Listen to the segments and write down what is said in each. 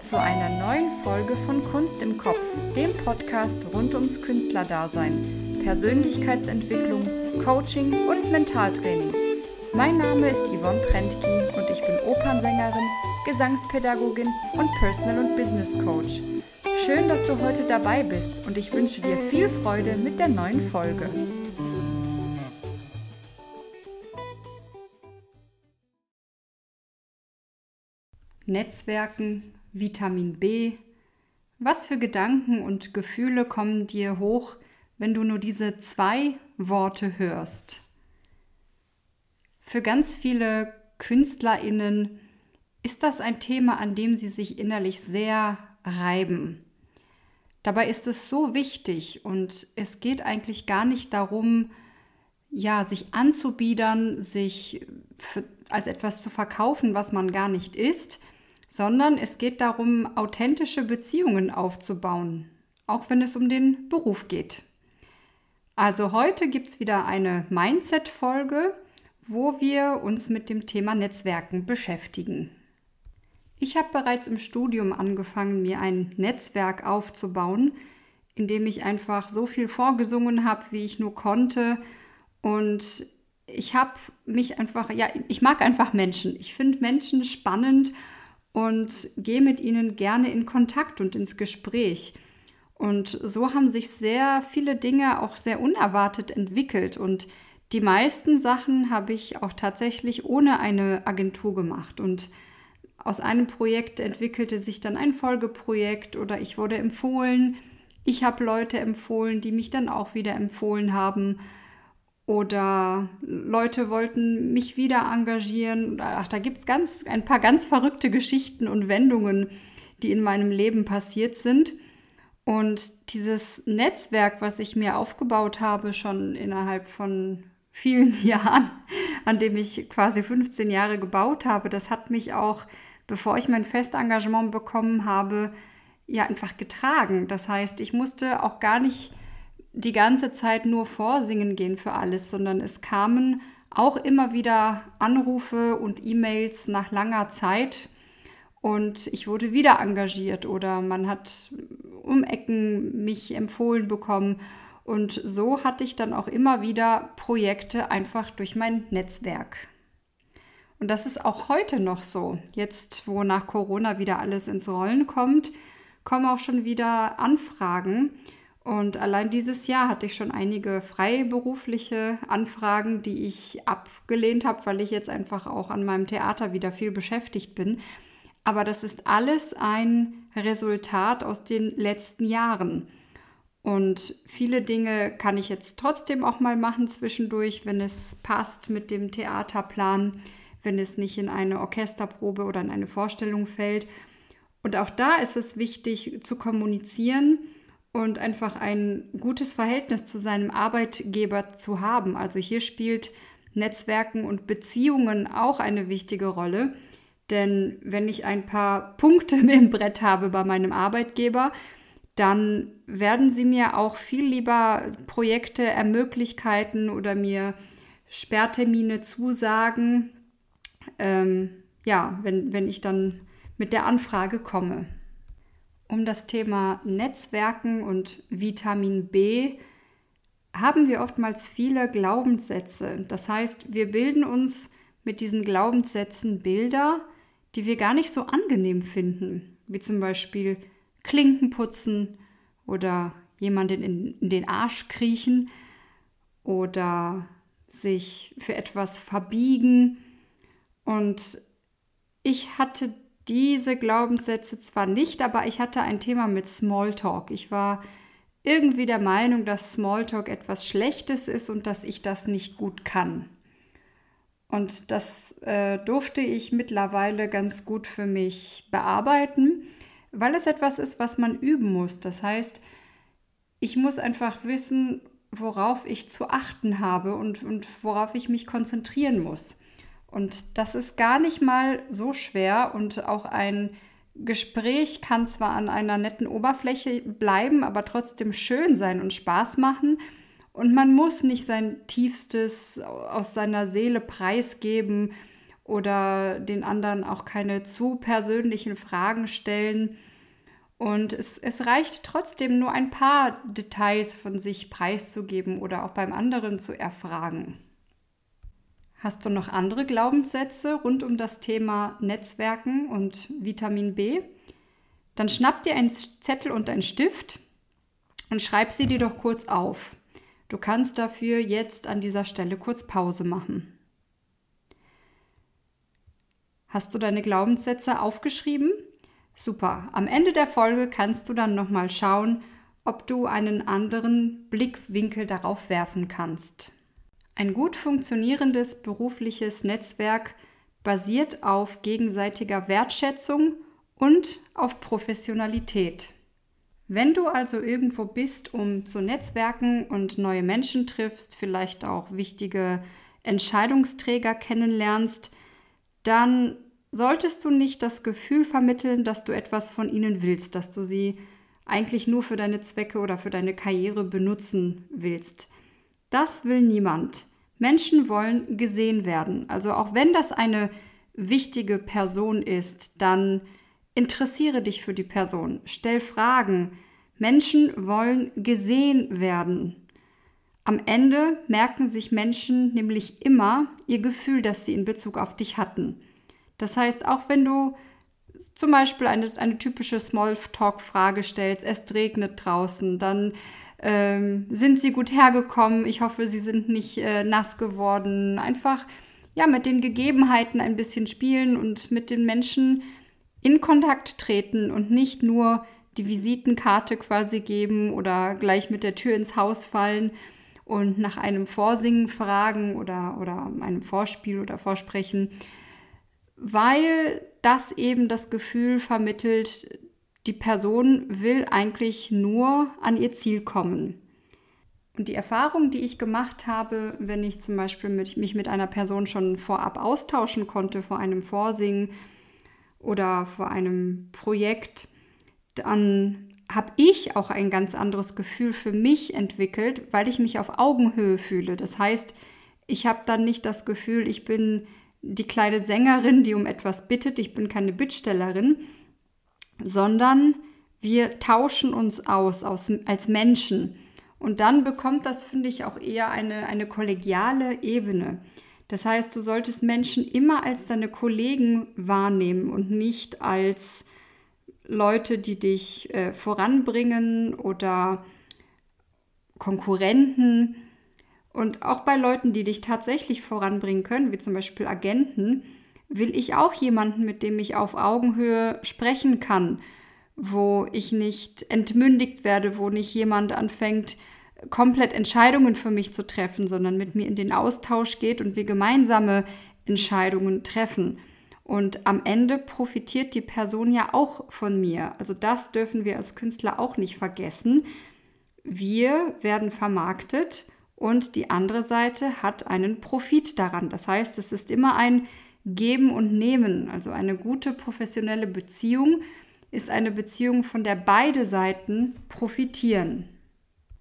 Zu einer neuen Folge von Kunst im Kopf, dem Podcast rund ums Künstlerdasein, Persönlichkeitsentwicklung, Coaching und Mentaltraining. Mein Name ist Yvonne Prentki und ich bin Opernsängerin, Gesangspädagogin und Personal- und Business Coach. Schön, dass du heute dabei bist und ich wünsche dir viel Freude mit der neuen Folge. Netzwerken, Vitamin B. Was für Gedanken und Gefühle kommen dir hoch, wenn du nur diese zwei Worte hörst? Für ganz viele Künstlerinnen ist das ein Thema, an dem sie sich innerlich sehr reiben. Dabei ist es so wichtig und es geht eigentlich gar nicht darum, ja, sich anzubiedern, sich für, als etwas zu verkaufen, was man gar nicht ist, sondern es geht darum, authentische Beziehungen aufzubauen, auch wenn es um den Beruf geht. Also heute gibt es wieder eine Mindset-Folge, wo wir uns mit dem Thema Netzwerken beschäftigen. Ich habe bereits im Studium angefangen, mir ein Netzwerk aufzubauen, in dem ich einfach so viel vorgesungen habe, wie ich nur konnte. Und ich habe mich einfach, ja, ich mag einfach Menschen. Ich finde Menschen spannend und gehe mit ihnen gerne in Kontakt und ins Gespräch. Und so haben sich sehr viele Dinge auch sehr unerwartet entwickelt. Und die meisten Sachen habe ich auch tatsächlich ohne eine Agentur gemacht. Und aus einem Projekt entwickelte sich dann ein Folgeprojekt oder ich wurde empfohlen. Ich habe Leute empfohlen, die mich dann auch wieder empfohlen haben. Oder Leute wollten mich wieder engagieren. Ach, da gibt es ein paar ganz verrückte Geschichten und Wendungen, die in meinem Leben passiert sind. Und dieses Netzwerk, was ich mir aufgebaut habe, schon innerhalb von vielen Jahren, an dem ich quasi 15 Jahre gebaut habe, das hat mich auch, bevor ich mein Festengagement bekommen habe, ja einfach getragen. Das heißt, ich musste auch gar nicht die ganze Zeit nur vorsingen gehen für alles, sondern es kamen auch immer wieder Anrufe und E-Mails nach langer Zeit und ich wurde wieder engagiert oder man hat um Ecken mich empfohlen bekommen und so hatte ich dann auch immer wieder Projekte einfach durch mein Netzwerk. Und das ist auch heute noch so. Jetzt, wo nach Corona wieder alles ins Rollen kommt, kommen auch schon wieder Anfragen und allein dieses Jahr hatte ich schon einige freiberufliche Anfragen, die ich abgelehnt habe, weil ich jetzt einfach auch an meinem Theater wieder viel beschäftigt bin. Aber das ist alles ein Resultat aus den letzten Jahren. Und viele Dinge kann ich jetzt trotzdem auch mal machen zwischendurch, wenn es passt mit dem Theaterplan, wenn es nicht in eine Orchesterprobe oder in eine Vorstellung fällt. Und auch da ist es wichtig zu kommunizieren und einfach ein gutes Verhältnis zu seinem Arbeitgeber zu haben. Also hier spielt Netzwerken und Beziehungen auch eine wichtige Rolle. Denn wenn ich ein paar Punkte im Brett habe bei meinem Arbeitgeber, dann werden sie mir auch viel lieber Projekte ermöglichkeiten oder mir Sperrtermine zusagen, ähm, ja, wenn, wenn ich dann mit der Anfrage komme um das Thema Netzwerken und Vitamin B haben wir oftmals viele Glaubenssätze. Das heißt, wir bilden uns mit diesen Glaubenssätzen Bilder, die wir gar nicht so angenehm finden, wie zum Beispiel Klinken putzen oder jemanden in, in den Arsch kriechen oder sich für etwas verbiegen. Und ich hatte diese Glaubenssätze zwar nicht, aber ich hatte ein Thema mit Smalltalk. Ich war irgendwie der Meinung, dass Smalltalk etwas Schlechtes ist und dass ich das nicht gut kann. Und das äh, durfte ich mittlerweile ganz gut für mich bearbeiten, weil es etwas ist, was man üben muss. Das heißt, ich muss einfach wissen, worauf ich zu achten habe und, und worauf ich mich konzentrieren muss. Und das ist gar nicht mal so schwer und auch ein Gespräch kann zwar an einer netten Oberfläche bleiben, aber trotzdem schön sein und Spaß machen. Und man muss nicht sein Tiefstes aus seiner Seele preisgeben oder den anderen auch keine zu persönlichen Fragen stellen. Und es, es reicht trotzdem nur ein paar Details von sich preiszugeben oder auch beim anderen zu erfragen. Hast du noch andere Glaubenssätze rund um das Thema Netzwerken und Vitamin B? Dann schnapp dir einen Zettel und einen Stift und schreib sie dir doch kurz auf. Du kannst dafür jetzt an dieser Stelle kurz Pause machen. Hast du deine Glaubenssätze aufgeschrieben? Super. Am Ende der Folge kannst du dann nochmal schauen, ob du einen anderen Blickwinkel darauf werfen kannst. Ein gut funktionierendes berufliches Netzwerk basiert auf gegenseitiger Wertschätzung und auf Professionalität. Wenn du also irgendwo bist, um zu netzwerken und neue Menschen triffst, vielleicht auch wichtige Entscheidungsträger kennenlernst, dann solltest du nicht das Gefühl vermitteln, dass du etwas von ihnen willst, dass du sie eigentlich nur für deine Zwecke oder für deine Karriere benutzen willst. Das will niemand. Menschen wollen gesehen werden. Also auch wenn das eine wichtige Person ist, dann interessiere dich für die Person, stell Fragen. Menschen wollen gesehen werden. Am Ende merken sich Menschen nämlich immer ihr Gefühl, das sie in Bezug auf dich hatten. Das heißt, auch wenn du zum Beispiel eine, eine typische Smalltalk-Frage stellst, es regnet draußen, dann ähm, sind sie gut hergekommen, ich hoffe, sie sind nicht äh, nass geworden. Einfach ja, mit den Gegebenheiten ein bisschen spielen und mit den Menschen in Kontakt treten und nicht nur die Visitenkarte quasi geben oder gleich mit der Tür ins Haus fallen und nach einem Vorsingen fragen oder, oder einem Vorspiel oder Vorsprechen, weil das eben das Gefühl vermittelt, die Person will eigentlich nur an ihr Ziel kommen. Und die Erfahrung, die ich gemacht habe, wenn ich zum Beispiel mit, mich mit einer Person schon vorab austauschen konnte, vor einem Vorsingen oder vor einem Projekt, dann habe ich auch ein ganz anderes Gefühl für mich entwickelt, weil ich mich auf Augenhöhe fühle. Das heißt, ich habe dann nicht das Gefühl, ich bin die kleine Sängerin, die um etwas bittet, ich bin keine Bittstellerin, sondern wir tauschen uns aus, aus als Menschen. Und dann bekommt das, finde ich, auch eher eine, eine kollegiale Ebene. Das heißt, du solltest Menschen immer als deine Kollegen wahrnehmen und nicht als Leute, die dich äh, voranbringen oder Konkurrenten. Und auch bei Leuten, die dich tatsächlich voranbringen können, wie zum Beispiel Agenten, will ich auch jemanden, mit dem ich auf Augenhöhe sprechen kann, wo ich nicht entmündigt werde, wo nicht jemand anfängt, komplett Entscheidungen für mich zu treffen, sondern mit mir in den Austausch geht und wir gemeinsame Entscheidungen treffen. Und am Ende profitiert die Person ja auch von mir. Also das dürfen wir als Künstler auch nicht vergessen. Wir werden vermarktet und die andere Seite hat einen Profit daran. Das heißt, es ist immer ein Geben und Nehmen. Also eine gute professionelle Beziehung ist eine Beziehung, von der beide Seiten profitieren.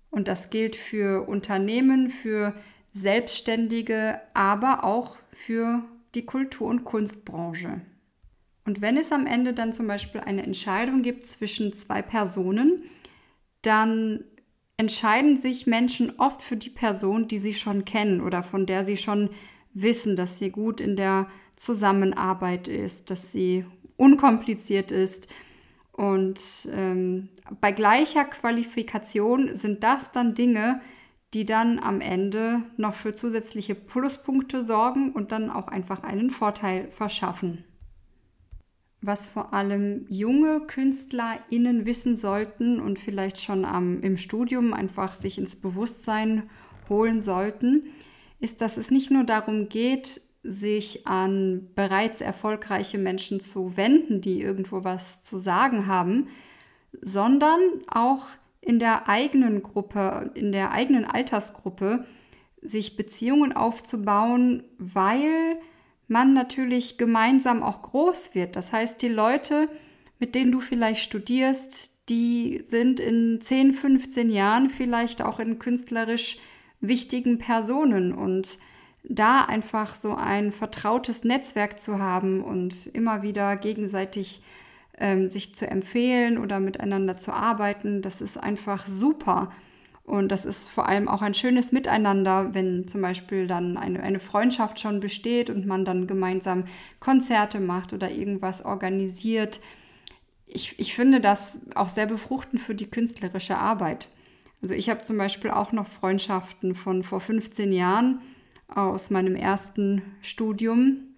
Und das gilt für Unternehmen, für Selbstständige, aber auch für die Kultur- und Kunstbranche. Und wenn es am Ende dann zum Beispiel eine Entscheidung gibt zwischen zwei Personen, dann entscheiden sich Menschen oft für die Person, die sie schon kennen oder von der sie schon wissen, dass sie gut in der Zusammenarbeit ist, dass sie unkompliziert ist. Und ähm, bei gleicher Qualifikation sind das dann Dinge, die dann am Ende noch für zusätzliche Pluspunkte sorgen und dann auch einfach einen Vorteil verschaffen. Was vor allem junge KünstlerInnen wissen sollten und vielleicht schon am, im Studium einfach sich ins Bewusstsein holen sollten, ist, dass es nicht nur darum geht, sich an bereits erfolgreiche Menschen zu wenden, die irgendwo was zu sagen haben, sondern auch in der eigenen Gruppe, in der eigenen Altersgruppe, sich Beziehungen aufzubauen, weil man natürlich gemeinsam auch groß wird. Das heißt, die Leute, mit denen du vielleicht studierst, die sind in 10, 15 Jahren vielleicht auch in künstlerisch wichtigen Personen und da einfach so ein vertrautes Netzwerk zu haben und immer wieder gegenseitig ähm, sich zu empfehlen oder miteinander zu arbeiten, das ist einfach super. Und das ist vor allem auch ein schönes Miteinander, wenn zum Beispiel dann eine, eine Freundschaft schon besteht und man dann gemeinsam Konzerte macht oder irgendwas organisiert. Ich, ich finde das auch sehr befruchtend für die künstlerische Arbeit. Also ich habe zum Beispiel auch noch Freundschaften von vor 15 Jahren aus meinem ersten Studium.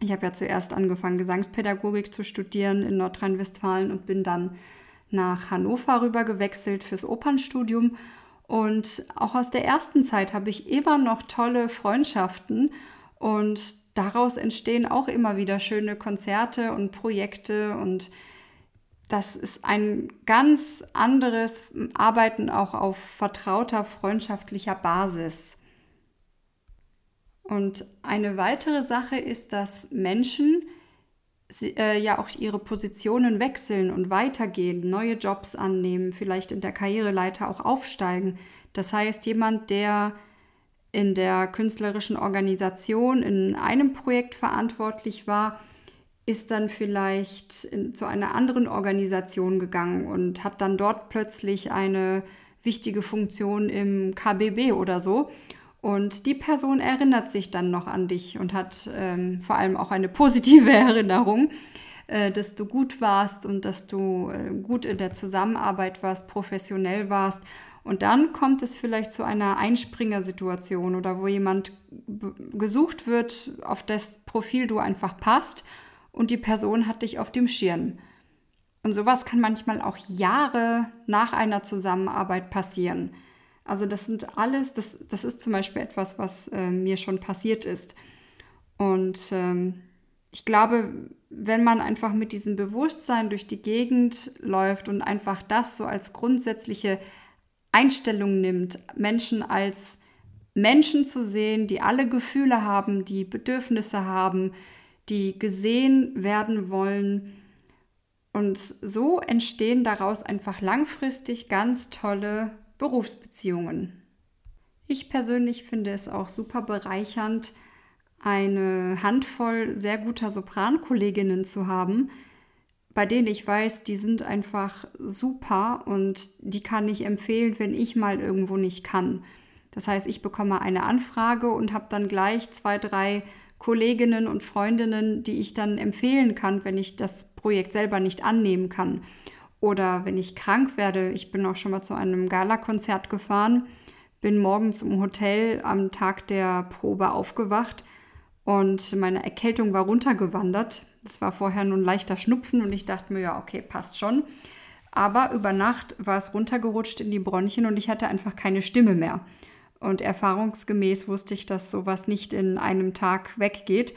Ich habe ja zuerst angefangen, Gesangspädagogik zu studieren in Nordrhein-Westfalen und bin dann nach Hannover rüber gewechselt fürs Opernstudium. Und auch aus der ersten Zeit habe ich immer noch tolle Freundschaften und daraus entstehen auch immer wieder schöne Konzerte und Projekte und das ist ein ganz anderes Arbeiten auch auf vertrauter, freundschaftlicher Basis. Und eine weitere Sache ist, dass Menschen äh, ja auch ihre Positionen wechseln und weitergehen, neue Jobs annehmen, vielleicht in der Karriereleiter auch aufsteigen. Das heißt, jemand, der in der künstlerischen Organisation in einem Projekt verantwortlich war, ist dann vielleicht in, zu einer anderen Organisation gegangen und hat dann dort plötzlich eine wichtige Funktion im KBB oder so. Und die Person erinnert sich dann noch an dich und hat ähm, vor allem auch eine positive Erinnerung, äh, dass du gut warst und dass du äh, gut in der Zusammenarbeit warst, professionell warst. Und dann kommt es vielleicht zu einer Einspringersituation oder wo jemand gesucht wird, auf das Profil du einfach passt und die Person hat dich auf dem Schirm. Und sowas kann manchmal auch Jahre nach einer Zusammenarbeit passieren. Also das sind alles, das, das ist zum Beispiel etwas, was äh, mir schon passiert ist. Und ähm, ich glaube, wenn man einfach mit diesem Bewusstsein durch die Gegend läuft und einfach das so als grundsätzliche Einstellung nimmt, Menschen als Menschen zu sehen, die alle Gefühle haben, die Bedürfnisse haben, die gesehen werden wollen. Und so entstehen daraus einfach langfristig ganz tolle Berufsbeziehungen. Ich persönlich finde es auch super bereichernd, eine Handvoll sehr guter Soprankolleginnen zu haben, bei denen ich weiß, die sind einfach super und die kann ich empfehlen, wenn ich mal irgendwo nicht kann. Das heißt, ich bekomme eine Anfrage und habe dann gleich zwei, drei Kolleginnen und Freundinnen, die ich dann empfehlen kann, wenn ich das Projekt selber nicht annehmen kann. Oder wenn ich krank werde, ich bin auch schon mal zu einem Galakonzert gefahren, bin morgens im Hotel am Tag der Probe aufgewacht und meine Erkältung war runtergewandert. Das war vorher nur ein leichter Schnupfen und ich dachte mir, ja, okay, passt schon. Aber über Nacht war es runtergerutscht in die Bronchien und ich hatte einfach keine Stimme mehr. Und erfahrungsgemäß wusste ich, dass sowas nicht in einem Tag weggeht.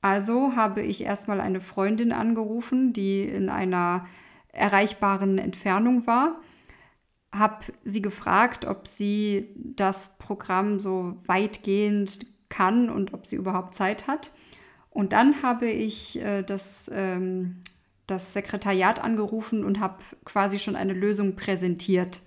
Also habe ich erstmal eine Freundin angerufen, die in einer erreichbaren Entfernung war, habe sie gefragt, ob sie das Programm so weitgehend kann und ob sie überhaupt Zeit hat. Und dann habe ich äh, das, ähm, das Sekretariat angerufen und habe quasi schon eine Lösung präsentiert.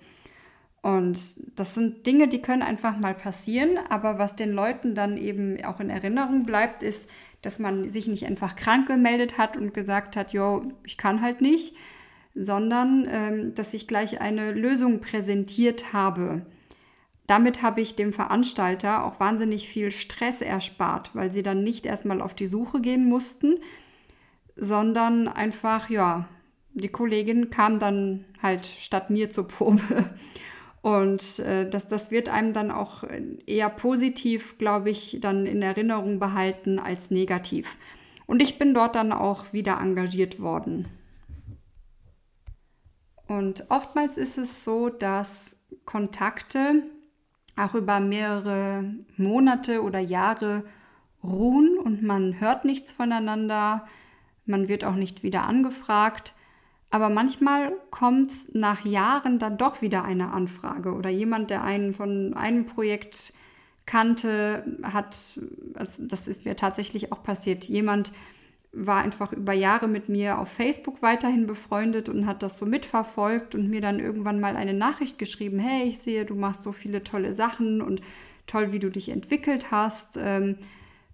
Und das sind Dinge, die können einfach mal passieren, aber was den Leuten dann eben auch in Erinnerung bleibt, ist, dass man sich nicht einfach krank gemeldet hat und gesagt hat, jo, ich kann halt nicht, sondern ähm, dass ich gleich eine Lösung präsentiert habe. Damit habe ich dem Veranstalter auch wahnsinnig viel Stress erspart, weil sie dann nicht erstmal auf die Suche gehen mussten, sondern einfach, ja, die Kollegin kam dann halt statt mir zur Probe. Und äh, das, das wird einem dann auch eher positiv, glaube ich, dann in Erinnerung behalten als negativ. Und ich bin dort dann auch wieder engagiert worden. Und oftmals ist es so, dass Kontakte auch über mehrere Monate oder Jahre ruhen und man hört nichts voneinander, man wird auch nicht wieder angefragt. Aber manchmal kommt nach Jahren dann doch wieder eine Anfrage oder jemand, der einen von einem Projekt kannte, hat, also das ist mir tatsächlich auch passiert, jemand war einfach über Jahre mit mir auf Facebook weiterhin befreundet und hat das so mitverfolgt und mir dann irgendwann mal eine Nachricht geschrieben, hey, ich sehe, du machst so viele tolle Sachen und toll, wie du dich entwickelt hast. Ähm,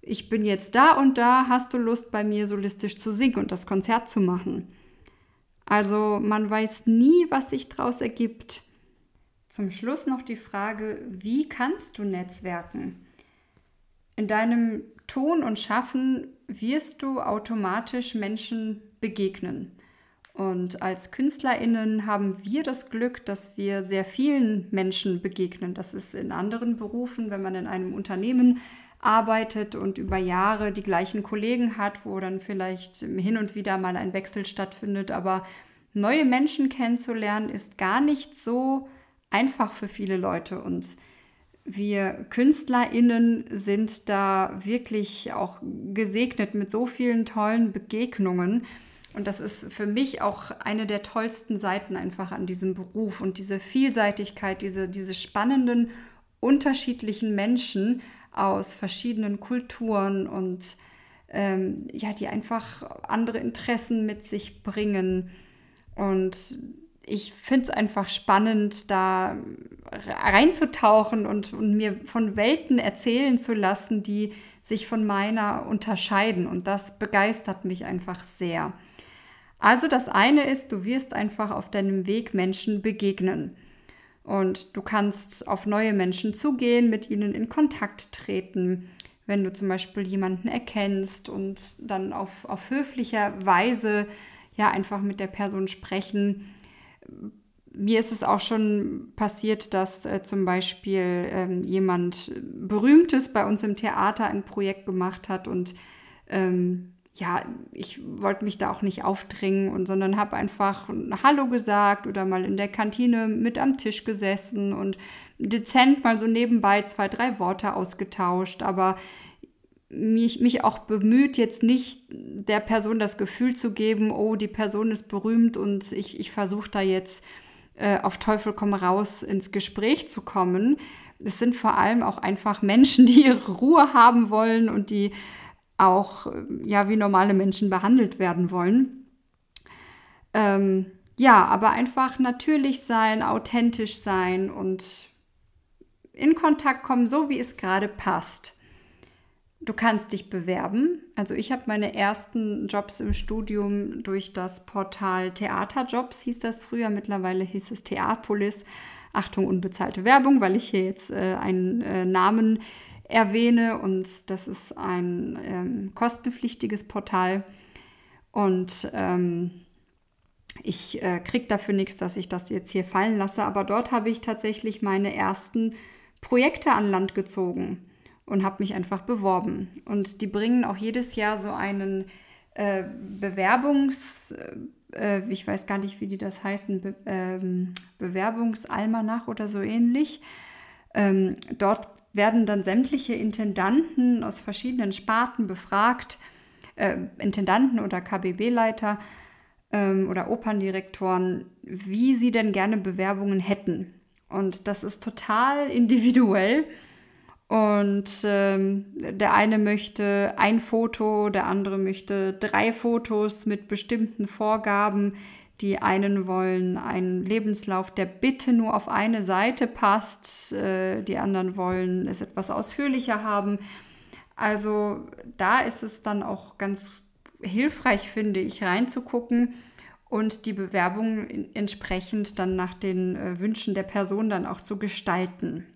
ich bin jetzt da und da, hast du Lust bei mir solistisch zu singen und das Konzert zu machen? Also man weiß nie, was sich daraus ergibt. Zum Schluss noch die Frage, wie kannst du netzwerken? In deinem Tun und Schaffen wirst du automatisch Menschen begegnen. Und als Künstlerinnen haben wir das Glück, dass wir sehr vielen Menschen begegnen. Das ist in anderen Berufen, wenn man in einem Unternehmen arbeitet und über Jahre die gleichen Kollegen hat, wo dann vielleicht hin und wieder mal ein Wechsel stattfindet. Aber neue Menschen kennenzulernen ist gar nicht so einfach für viele Leute. Und wir KünstlerInnen sind da wirklich auch gesegnet mit so vielen tollen Begegnungen. Und das ist für mich auch eine der tollsten Seiten einfach an diesem Beruf und diese Vielseitigkeit, diese, diese spannenden, unterschiedlichen Menschen aus verschiedenen Kulturen und ähm, ja, die einfach andere Interessen mit sich bringen. Und ich finde es einfach spannend, da reinzutauchen und, und, mir von Welten erzählen zu lassen, die sich von meiner unterscheiden. Und das begeistert mich einfach sehr. Also das eine ist, du wirst einfach auf deinem Weg Menschen begegnen. Und du kannst auf neue Menschen zugehen, mit ihnen in Kontakt treten. Wenn du zum Beispiel jemanden erkennst und dann auf, auf höflicher Weise ja einfach mit der Person sprechen mir ist es auch schon passiert, dass äh, zum Beispiel ähm, jemand Berühmtes bei uns im Theater ein Projekt gemacht hat und ähm, ja, ich wollte mich da auch nicht aufdringen und sondern habe einfach Hallo gesagt oder mal in der Kantine mit am Tisch gesessen und dezent mal so nebenbei zwei, drei Worte ausgetauscht, aber mich, mich auch bemüht, jetzt nicht der Person das Gefühl zu geben, oh, die Person ist berühmt und ich, ich versuche da jetzt äh, auf Teufel komm raus ins Gespräch zu kommen. Es sind vor allem auch einfach Menschen, die ihre Ruhe haben wollen und die auch äh, ja wie normale Menschen behandelt werden wollen. Ähm, ja, aber einfach natürlich sein, authentisch sein und in Kontakt kommen, so wie es gerade passt. Du kannst dich bewerben. Also ich habe meine ersten Jobs im Studium durch das Portal Theaterjobs, hieß das früher, mittlerweile hieß es Theapolis. Achtung, unbezahlte Werbung, weil ich hier jetzt äh, einen äh, Namen erwähne und das ist ein ähm, kostenpflichtiges Portal. Und ähm, ich äh, kriege dafür nichts, dass ich das jetzt hier fallen lasse, aber dort habe ich tatsächlich meine ersten Projekte an Land gezogen und habe mich einfach beworben. Und die bringen auch jedes Jahr so einen äh, Bewerbungs, äh, äh, ich weiß gar nicht, wie die das heißen, Be ähm, Bewerbungsalmanach oder so ähnlich. Ähm, dort werden dann sämtliche Intendanten aus verschiedenen Sparten befragt, äh, Intendanten oder KBB-Leiter ähm, oder Operndirektoren, wie sie denn gerne Bewerbungen hätten. Und das ist total individuell. Und ähm, der eine möchte ein Foto, der andere möchte drei Fotos mit bestimmten Vorgaben. Die einen wollen einen Lebenslauf, der bitte nur auf eine Seite passt. Äh, die anderen wollen es etwas ausführlicher haben. Also da ist es dann auch ganz hilfreich, finde ich, reinzugucken und die Bewerbung entsprechend dann nach den äh, Wünschen der Person dann auch zu gestalten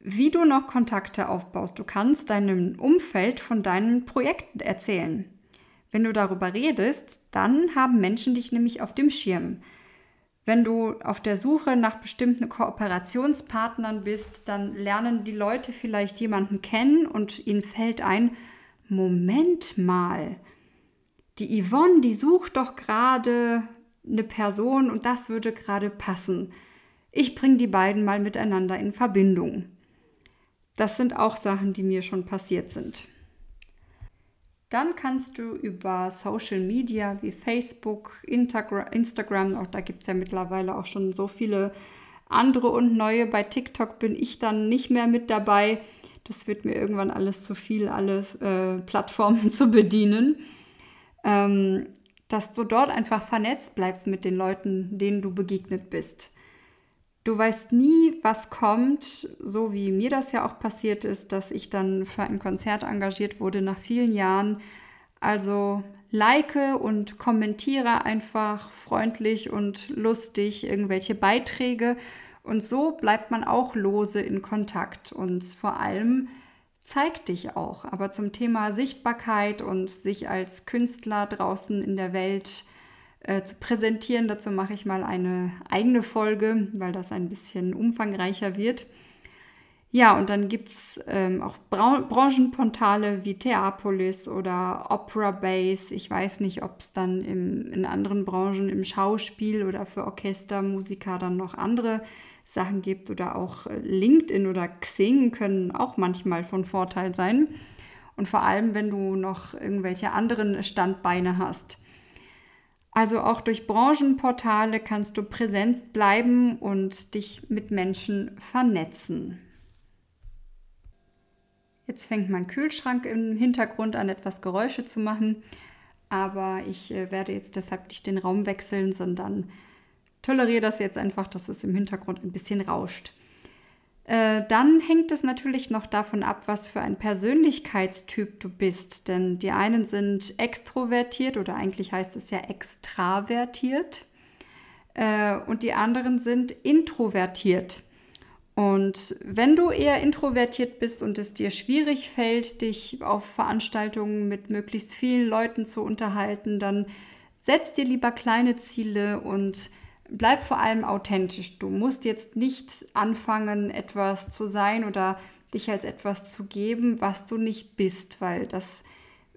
wie du noch Kontakte aufbaust. Du kannst deinem Umfeld von deinen Projekten erzählen. Wenn du darüber redest, dann haben Menschen dich nämlich auf dem Schirm. Wenn du auf der Suche nach bestimmten Kooperationspartnern bist, dann lernen die Leute vielleicht jemanden kennen und ihnen fällt ein, Moment mal, die Yvonne, die sucht doch gerade eine Person und das würde gerade passen. Ich bringe die beiden mal miteinander in Verbindung. Das sind auch Sachen, die mir schon passiert sind. Dann kannst du über Social Media wie Facebook, Instagram, auch da gibt es ja mittlerweile auch schon so viele andere und neue. Bei TikTok bin ich dann nicht mehr mit dabei. das wird mir irgendwann alles zu viel, alle äh, Plattformen zu bedienen. Ähm, dass du dort einfach vernetzt bleibst mit den Leuten, denen du begegnet bist. Du weißt nie, was kommt, so wie mir das ja auch passiert ist, dass ich dann für ein Konzert engagiert wurde nach vielen Jahren. Also like und kommentiere einfach freundlich und lustig irgendwelche Beiträge und so bleibt man auch lose in Kontakt und vor allem zeig dich auch. Aber zum Thema Sichtbarkeit und sich als Künstler draußen in der Welt äh, zu präsentieren. Dazu mache ich mal eine eigene Folge, weil das ein bisschen umfangreicher wird. Ja, und dann gibt es ähm, auch Bra Branchenportale wie Theapolis oder Opera Base. Ich weiß nicht, ob es dann im, in anderen Branchen im Schauspiel oder für Orchestermusiker dann noch andere Sachen gibt oder auch äh, LinkedIn oder Xing können auch manchmal von Vorteil sein. Und vor allem, wenn du noch irgendwelche anderen Standbeine hast. Also auch durch Branchenportale kannst du präsent bleiben und dich mit Menschen vernetzen. Jetzt fängt mein Kühlschrank im Hintergrund an, etwas Geräusche zu machen. Aber ich äh, werde jetzt deshalb nicht den Raum wechseln, sondern toleriere das jetzt einfach, dass es im Hintergrund ein bisschen rauscht. Äh, dann hängt es natürlich noch davon ab, was für ein Persönlichkeitstyp du bist. Denn die einen sind extrovertiert oder eigentlich heißt es ja extravertiert äh, und die anderen sind introvertiert. Und wenn du eher introvertiert bist und es dir schwierig fällt, dich auf Veranstaltungen mit möglichst vielen Leuten zu unterhalten, dann setz dir lieber kleine Ziele und bleib vor allem authentisch. Du musst jetzt nicht anfangen, etwas zu sein oder dich als etwas zu geben, was du nicht bist, weil das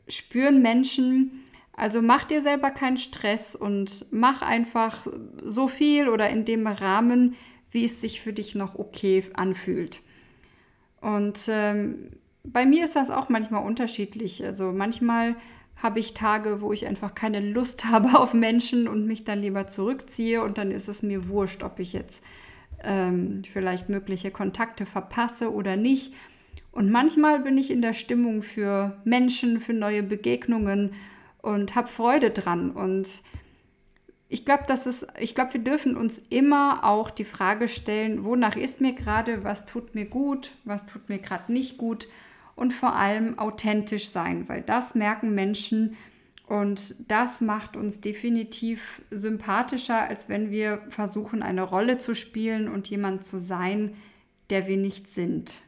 spüren Menschen. Also mach dir selber keinen Stress und mach einfach so viel oder in dem Rahmen, wie es sich für dich noch okay anfühlt. Und ähm, bei mir ist das auch manchmal unterschiedlich. Also manchmal habe ich Tage, wo ich einfach keine Lust habe auf Menschen und mich dann lieber zurückziehe und dann ist es mir wurscht, ob ich jetzt ähm, vielleicht mögliche Kontakte verpasse oder nicht. Und manchmal bin ich in der Stimmung für Menschen, für neue Begegnungen und habe Freude dran. Und ich glaube, das ist, ich glaube, wir dürfen uns immer auch die Frage stellen, wonach ist mir gerade, was tut mir gut, was tut mir gerade nicht gut und vor allem authentisch sein, weil das merken Menschen und das macht uns definitiv sympathischer, als wenn wir versuchen, eine Rolle zu spielen und jemand zu sein, der wir nicht sind.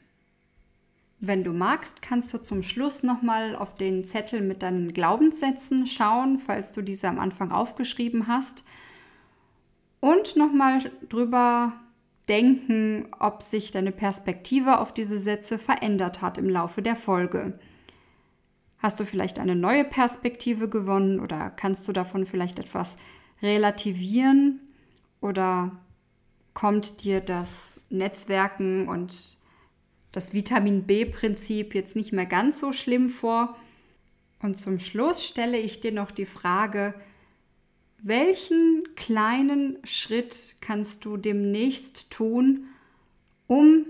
Wenn du magst, kannst du zum Schluss nochmal auf den Zettel mit deinen Glaubenssätzen schauen, falls du diese am Anfang aufgeschrieben hast. Und nochmal drüber denken, ob sich deine Perspektive auf diese Sätze verändert hat im Laufe der Folge. Hast du vielleicht eine neue Perspektive gewonnen oder kannst du davon vielleicht etwas relativieren oder kommt dir das Netzwerken und das Vitamin B-Prinzip jetzt nicht mehr ganz so schlimm vor? Und zum Schluss stelle ich dir noch die Frage, welchen kleinen Schritt kannst du demnächst tun, um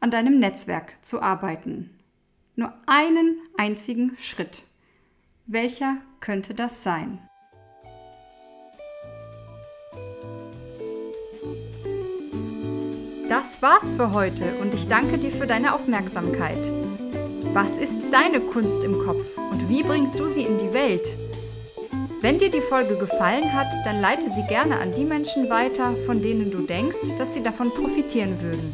an deinem Netzwerk zu arbeiten? Nur einen einzigen Schritt. Welcher könnte das sein? Das war's für heute und ich danke dir für deine Aufmerksamkeit. Was ist deine Kunst im Kopf und wie bringst du sie in die Welt? Wenn dir die Folge gefallen hat, dann leite sie gerne an die Menschen weiter, von denen du denkst, dass sie davon profitieren würden.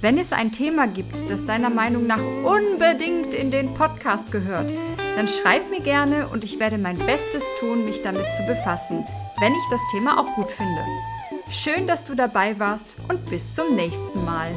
Wenn es ein Thema gibt, das deiner Meinung nach unbedingt in den Podcast gehört, dann schreib mir gerne und ich werde mein Bestes tun, mich damit zu befassen, wenn ich das Thema auch gut finde. Schön, dass du dabei warst und bis zum nächsten Mal.